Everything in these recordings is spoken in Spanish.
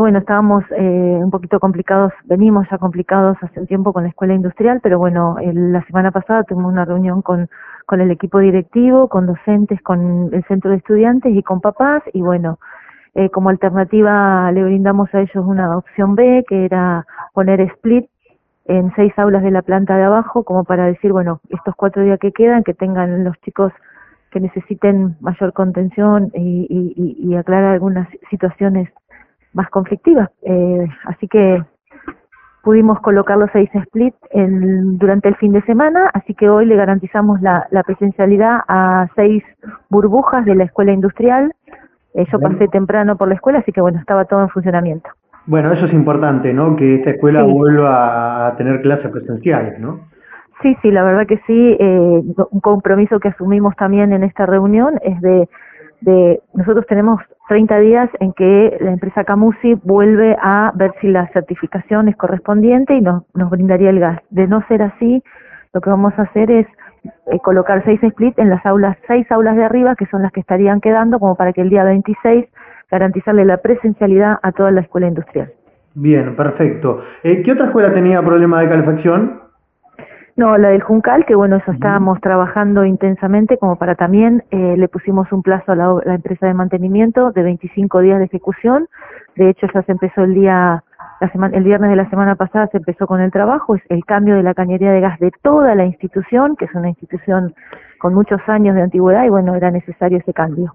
bueno, estábamos eh, un poquito complicados, venimos ya complicados hace un tiempo con la escuela industrial, pero bueno, la semana pasada tuvimos una reunión con, con el equipo directivo, con docentes, con el centro de estudiantes y con papás, y bueno, eh, como alternativa le brindamos a ellos una opción B, que era poner split en seis aulas de la planta de abajo, como para decir, bueno, estos cuatro días que quedan, que tengan los chicos que necesiten mayor contención y, y, y aclarar algunas situaciones más conflictivas. Eh, así que pudimos colocar los seis split en, durante el fin de semana, así que hoy le garantizamos la, la presencialidad a seis burbujas de la escuela industrial. Eh, yo pasé temprano por la escuela, así que bueno, estaba todo en funcionamiento. Bueno, eso es importante, ¿no? Que esta escuela vuelva a tener clases presenciales, ¿no? Sí, sí, la verdad que sí. Eh, un compromiso que asumimos también en esta reunión es de de nosotros tenemos 30 días en que la empresa Camusi vuelve a ver si la certificación es correspondiente y nos, brindaría el gas. De no ser así, lo que vamos a hacer es eh, colocar seis split en las aulas, seis aulas de arriba, que son las que estarían quedando, como para que el día 26 garantizarle la presencialidad a toda la escuela industrial. Bien, perfecto. Eh, ¿Qué otra escuela tenía problema de calefacción? No, la del Juncal, que bueno, eso estábamos trabajando intensamente, como para también eh, le pusimos un plazo a la, empresa de mantenimiento de 25 días de ejecución. De hecho, ya se empezó el día, la semana, el viernes de la semana pasada se empezó con el trabajo, es el cambio de la cañería de gas de toda la institución, que es una institución con muchos años de antigüedad y bueno, era necesario ese cambio.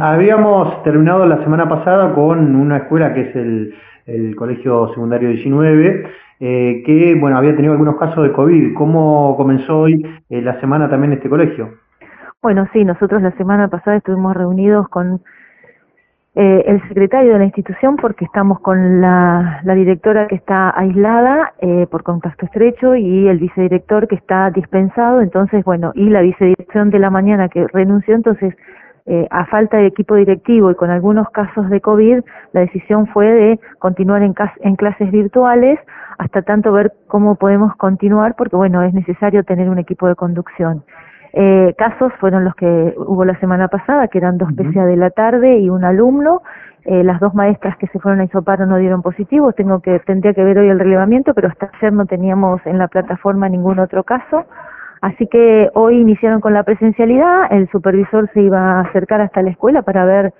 Habíamos terminado la semana pasada con una escuela que es el, el Colegio Secundario 19 eh, que bueno había tenido algunos casos de COVID. ¿Cómo comenzó hoy eh, la semana también este colegio? Bueno, sí, nosotros la semana pasada estuvimos reunidos con eh, el secretario de la institución porque estamos con la, la directora que está aislada eh, por contacto estrecho y el vicedirector que está dispensado, entonces, bueno, y la vicedirección de la mañana que renunció, entonces eh, a falta de equipo directivo y con algunos casos de COVID, la decisión fue de continuar en, en clases virtuales hasta tanto ver cómo podemos continuar, porque bueno, es necesario tener un equipo de conducción. Eh, casos fueron los que hubo la semana pasada, que eran dos PCA de la tarde y un alumno. Eh, las dos maestras que se fueron a isoparo no dieron positivos. Tengo que tendría que ver hoy el relevamiento, pero hasta ayer no teníamos en la plataforma ningún otro caso. Así que hoy iniciaron con la presencialidad, el supervisor se iba a acercar hasta la escuela para ver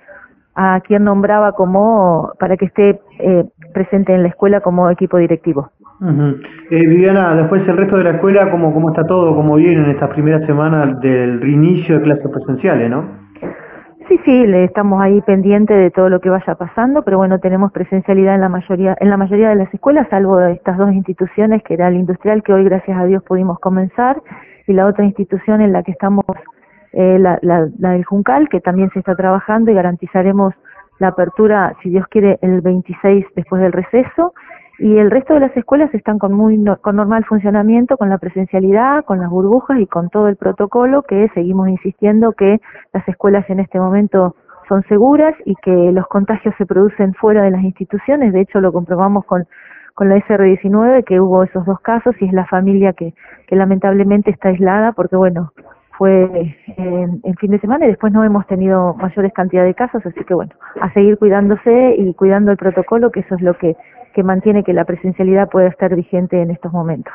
a quién nombraba como, para que esté eh, presente en la escuela como equipo directivo. eh, Viviana, después el resto de la escuela, ¿cómo, cómo está todo? ¿Cómo viene en estas primeras semanas del reinicio de clases presenciales, no? Sí, sí, le estamos ahí pendiente de todo lo que vaya pasando, pero bueno, tenemos presencialidad en la mayoría, en la mayoría de las escuelas, salvo estas dos instituciones, que era el industrial, que hoy gracias a Dios pudimos comenzar, y la otra institución en la que estamos, eh, la, la, la, del Juncal, que también se está trabajando y garantizaremos la apertura, si Dios quiere, el 26 después del receso. Y el resto de las escuelas están con muy con normal funcionamiento, con la presencialidad, con las burbujas y con todo el protocolo que seguimos insistiendo que las escuelas en este momento son seguras y que los contagios se producen fuera de las instituciones. De hecho, lo comprobamos con con la SR19 que hubo esos dos casos y es la familia que, que lamentablemente está aislada porque bueno, fue en, en, fin de semana y después no hemos tenido mayores cantidad de casos, así que bueno, a seguir cuidándose y cuidando el protocolo, que eso es lo que, que mantiene que la presencialidad pueda estar vigente en estos momentos.